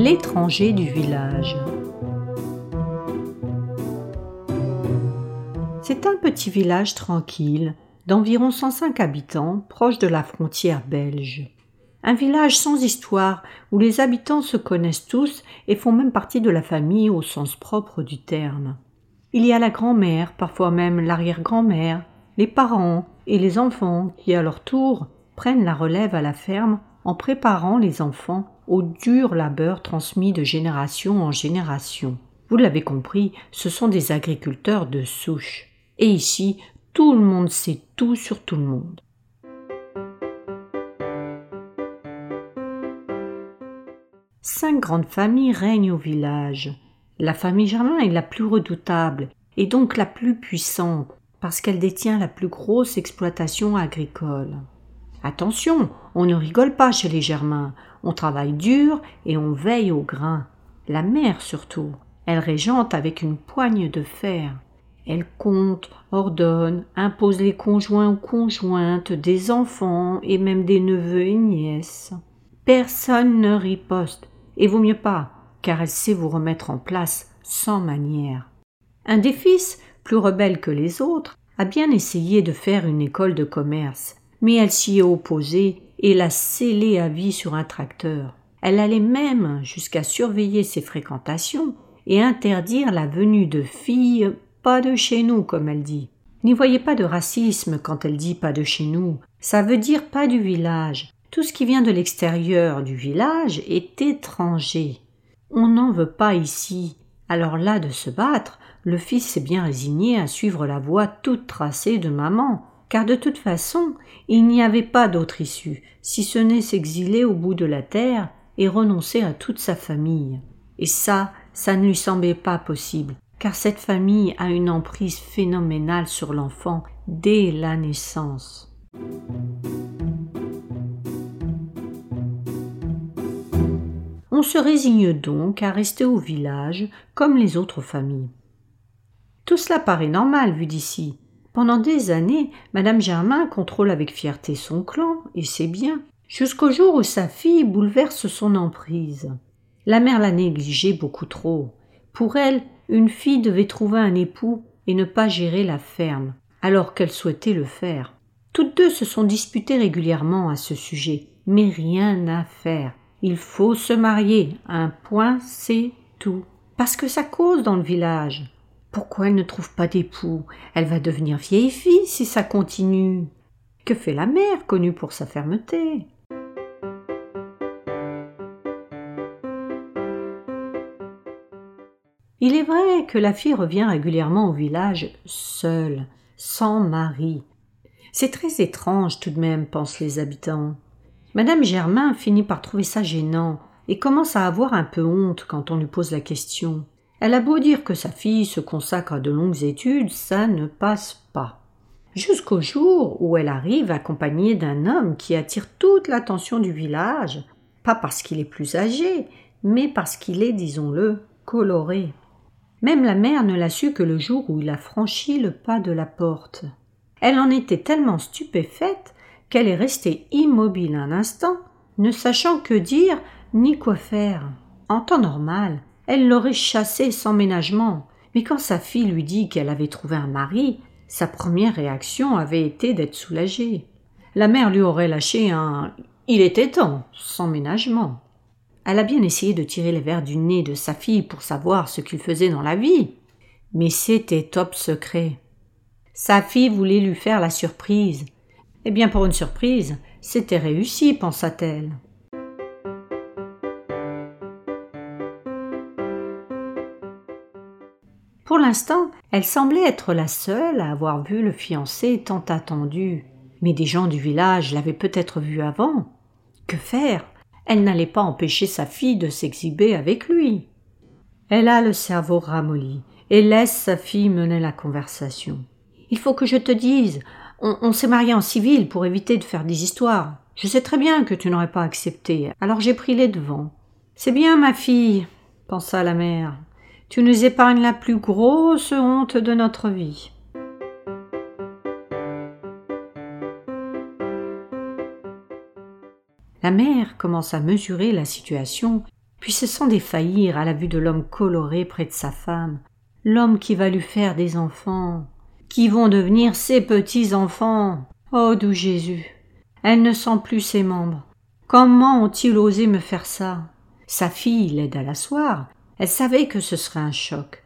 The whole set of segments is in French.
L'étranger du village. C'est un petit village tranquille, d'environ 105 habitants, proche de la frontière belge. Un village sans histoire, où les habitants se connaissent tous et font même partie de la famille au sens propre du terme. Il y a la grand-mère, parfois même l'arrière-grand-mère, les parents et les enfants qui, à leur tour, prennent la relève à la ferme en préparant les enfants au dur labeur transmis de génération en génération. Vous l'avez compris, ce sont des agriculteurs de souche. Et ici, tout le monde sait tout sur tout le monde. Cinq grandes familles règnent au village. La famille Germain est la plus redoutable et donc la plus puissante parce qu'elle détient la plus grosse exploitation agricole. Attention, on ne rigole pas chez les Germains, on travaille dur et on veille au grain. La mère surtout, elle régente avec une poigne de fer. Elle compte, ordonne, impose les conjoints ou conjointes, des enfants et même des neveux et nièces. Personne ne riposte, et vaut mieux pas, car elle sait vous remettre en place sans manière. Un des fils, plus rebelle que les autres, a bien essayé de faire une école de commerce, mais elle s'y est opposée et l'a scellé à vie sur un tracteur. Elle allait même jusqu'à surveiller ses fréquentations et interdire la venue de filles pas de chez nous, comme elle dit. N'y voyez pas de racisme quand elle dit pas de chez nous. Ça veut dire pas du village. Tout ce qui vient de l'extérieur du village est étranger. On n'en veut pas ici. Alors là de se battre, le fils s'est bien résigné à suivre la voie toute tracée de maman, car de toute façon il n'y avait pas d'autre issue, si ce n'est s'exiler au bout de la terre et renoncer à toute sa famille. Et ça, ça ne lui semblait pas possible, car cette famille a une emprise phénoménale sur l'enfant dès la naissance. On se résigne donc à rester au village comme les autres familles. Tout cela paraît normal vu d'ici, pendant des années, Madame Germain contrôle avec fierté son clan, et c'est bien, jusqu'au jour où sa fille bouleverse son emprise. La mère l'a négligée beaucoup trop. Pour elle, une fille devait trouver un époux et ne pas gérer la ferme, alors qu'elle souhaitait le faire. Toutes deux se sont disputées régulièrement à ce sujet, mais rien à faire. Il faut se marier, un point c'est tout. Parce que ça cause dans le village. Pourquoi elle ne trouve pas d'époux? Elle va devenir vieille fille si ça continue. Que fait la mère, connue pour sa fermeté? Il est vrai que la fille revient régulièrement au village seule, sans mari. C'est très étrange tout de même, pensent les habitants. Madame Germain finit par trouver ça gênant et commence à avoir un peu honte quand on lui pose la question. Elle a beau dire que sa fille se consacre à de longues études, ça ne passe pas. Jusqu'au jour où elle arrive accompagnée d'un homme qui attire toute l'attention du village, pas parce qu'il est plus âgé, mais parce qu'il est, disons-le, coloré. Même la mère ne l'a su que le jour où il a franchi le pas de la porte. Elle en était tellement stupéfaite qu'elle est restée immobile un instant, ne sachant que dire ni quoi faire. En temps normal, elle l'aurait chassé sans ménagement. Mais quand sa fille lui dit qu'elle avait trouvé un mari, sa première réaction avait été d'être soulagée. La mère lui aurait lâché un Il était temps, sans ménagement. Elle a bien essayé de tirer les verres du nez de sa fille pour savoir ce qu'il faisait dans la vie. Mais c'était top secret. Sa fille voulait lui faire la surprise. Eh bien, pour une surprise, c'était réussi, pensa-t-elle. Pour l'instant, elle semblait être la seule à avoir vu le fiancé tant attendu. Mais des gens du village l'avaient peut-être vu avant. Que faire? Elle n'allait pas empêcher sa fille de s'exhiber avec lui. Elle a le cerveau ramolli et laisse sa fille mener la conversation. Il faut que je te dise, on, on s'est marié en civil pour éviter de faire des histoires. Je sais très bien que tu n'aurais pas accepté, alors j'ai pris les devants. C'est bien, ma fille, pensa la mère. Tu nous épargnes la plus grosse honte de notre vie. La mère commence à mesurer la situation puis se sent défaillir à la vue de l'homme coloré près de sa femme, l'homme qui va lui faire des enfants, qui vont devenir ses petits enfants. Oh doux Jésus. Elle ne sent plus ses membres. Comment ont-ils osé me faire ça? Sa fille l'aide à l'asseoir. Elle savait que ce serait un choc.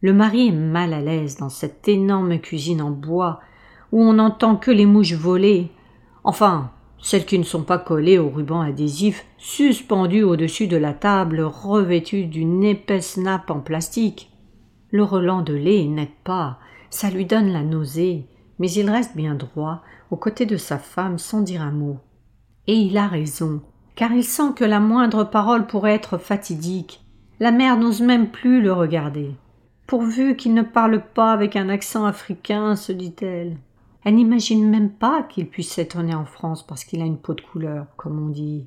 Le mari est mal à l'aise dans cette énorme cuisine en bois où on n'entend que les mouches voler. Enfin, celles qui ne sont pas collées au ruban adhésif suspendu au-dessus de la table revêtue d'une épaisse nappe en plastique. Le relent de lait n'aide pas, ça lui donne la nausée, mais il reste bien droit, aux côtés de sa femme, sans dire un mot. Et il a raison, car il sent que la moindre parole pourrait être fatidique. La mère n'ose même plus le regarder. Pourvu qu'il ne parle pas avec un accent africain, se dit-elle. Elle n'imagine même pas qu'il puisse être né en France parce qu'il a une peau de couleur, comme on dit.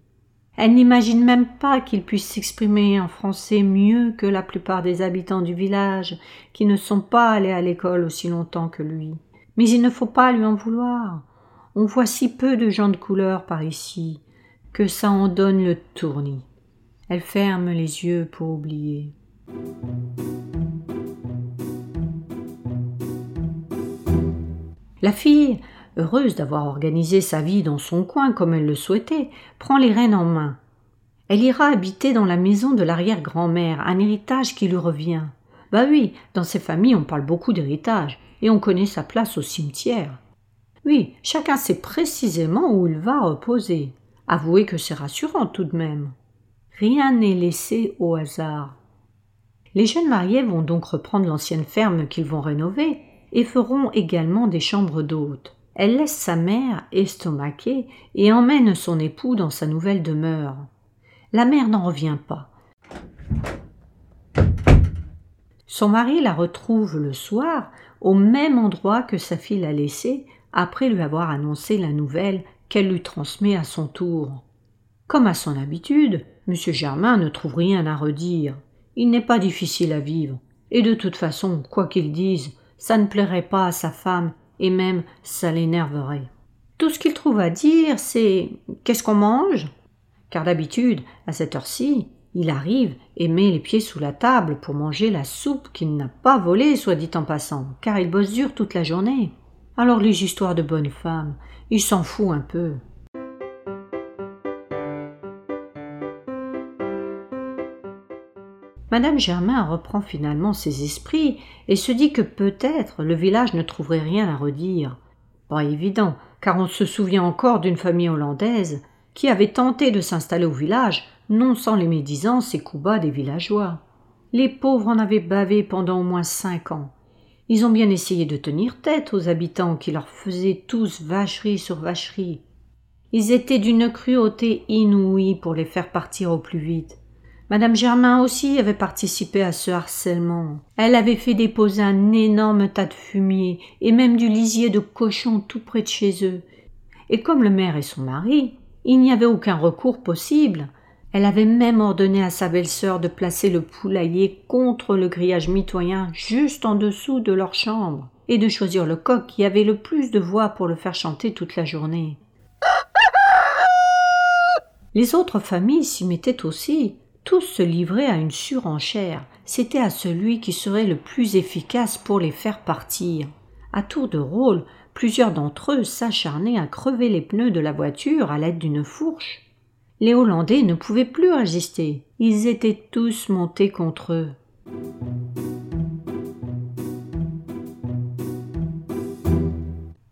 Elle n'imagine même pas qu'il puisse s'exprimer en français mieux que la plupart des habitants du village, qui ne sont pas allés à l'école aussi longtemps que lui. Mais il ne faut pas lui en vouloir. On voit si peu de gens de couleur par ici, que ça en donne le tournis. Elle ferme les yeux pour oublier. La fille, heureuse d'avoir organisé sa vie dans son coin comme elle le souhaitait, prend les rênes en main. Elle ira habiter dans la maison de l'arrière-grand-mère, un héritage qui lui revient. Bah oui, dans ces familles on parle beaucoup d'héritage, et on connaît sa place au cimetière. Oui, chacun sait précisément où il va reposer. Avouez que c'est rassurant tout de même. Rien n'est laissé au hasard. Les jeunes mariés vont donc reprendre l'ancienne ferme qu'ils vont rénover et feront également des chambres d'hôtes. Elle laisse sa mère estomaquée et emmène son époux dans sa nouvelle demeure. La mère n'en revient pas. Son mari la retrouve le soir au même endroit que sa fille l'a laissée après lui avoir annoncé la nouvelle qu'elle lui transmet à son tour. Comme à son habitude, M. Germain ne trouve rien à redire. Il n'est pas difficile à vivre, et de toute façon, quoi qu'il dise, ça ne plairait pas à sa femme, et même ça l'énerverait. Tout ce qu'il trouve à dire, c'est Qu'est-ce qu'on mange? Car d'habitude, à cette heure-ci, il arrive et met les pieds sous la table pour manger la soupe qu'il n'a pas volée, soit dit en passant, car il bosse dur toute la journée. Alors les histoires de bonne femme, il s'en fout un peu. Madame Germain reprend finalement ses esprits et se dit que peut-être le village ne trouverait rien à redire. Pas évident, car on se souvient encore d'une famille hollandaise qui avait tenté de s'installer au village, non sans les médisances et coups bas des villageois. Les pauvres en avaient bavé pendant au moins cinq ans. Ils ont bien essayé de tenir tête aux habitants qui leur faisaient tous vacherie sur vacherie. Ils étaient d'une cruauté inouïe pour les faire partir au plus vite. Madame Germain aussi avait participé à ce harcèlement. Elle avait fait déposer un énorme tas de fumier et même du lisier de cochon tout près de chez eux. Et comme le maire et son mari, il n'y avait aucun recours possible. Elle avait même ordonné à sa belle-sœur de placer le poulailler contre le grillage mitoyen juste en dessous de leur chambre et de choisir le coq qui avait le plus de voix pour le faire chanter toute la journée. Les autres familles s'y mettaient aussi, tous se livraient à une surenchère. C'était à celui qui serait le plus efficace pour les faire partir. À tour de rôle, plusieurs d'entre eux s'acharnaient à crever les pneus de la voiture à l'aide d'une fourche. Les Hollandais ne pouvaient plus résister. Ils étaient tous montés contre eux.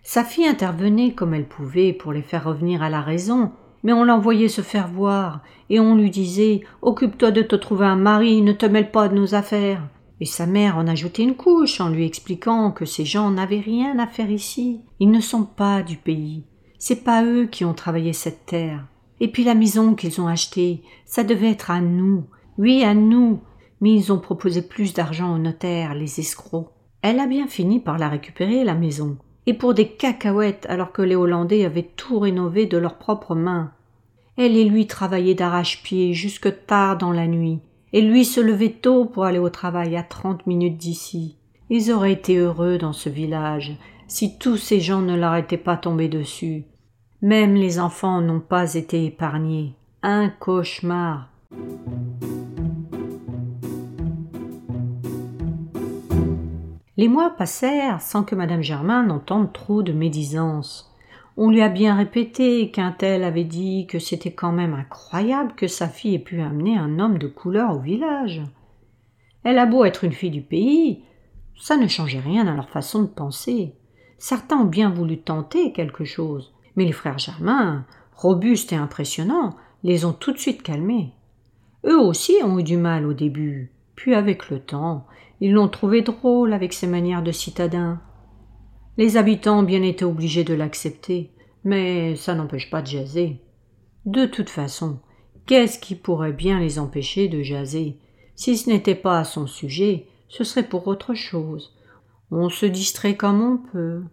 Sa fille intervenait comme elle pouvait pour les faire revenir à la raison, mais on l'envoyait se faire voir, et on lui disait Occupe-toi de te trouver un mari, ne te mêle pas de nos affaires. Et sa mère en ajoutait une couche en lui expliquant que ces gens n'avaient rien à faire ici. Ils ne sont pas du pays. C'est pas eux qui ont travaillé cette terre. Et puis la maison qu'ils ont achetée, ça devait être à nous. Oui, à nous. Mais ils ont proposé plus d'argent au notaire, les escrocs. Elle a bien fini par la récupérer, la maison et pour des cacahuètes alors que les Hollandais avaient tout rénové de leurs propres mains. Elle et lui travaillaient d'arrache-pied jusque tard dans la nuit, et lui se levait tôt pour aller au travail à trente minutes d'ici. Ils auraient été heureux dans ce village si tous ces gens ne leur étaient pas tombés dessus. Même les enfants n'ont pas été épargnés. Un cauchemar. Les mois passèrent sans que madame Germain n'entende trop de médisance. On lui a bien répété qu'un tel avait dit que c'était quand même incroyable que sa fille ait pu amener un homme de couleur au village. Elle a beau être une fille du pays, ça ne changeait rien à leur façon de penser. Certains ont bien voulu tenter quelque chose, mais les frères Germain, robustes et impressionnants, les ont tout de suite calmés. Eux aussi ont eu du mal au début, puis avec le temps, ils l'ont trouvé drôle avec ses manières de citadin. Les habitants ont bien été obligés de l'accepter, mais ça n'empêche pas de jaser. De toute façon, qu'est-ce qui pourrait bien les empêcher de jaser? Si ce n'était pas à son sujet, ce serait pour autre chose. On se distrait comme on peut.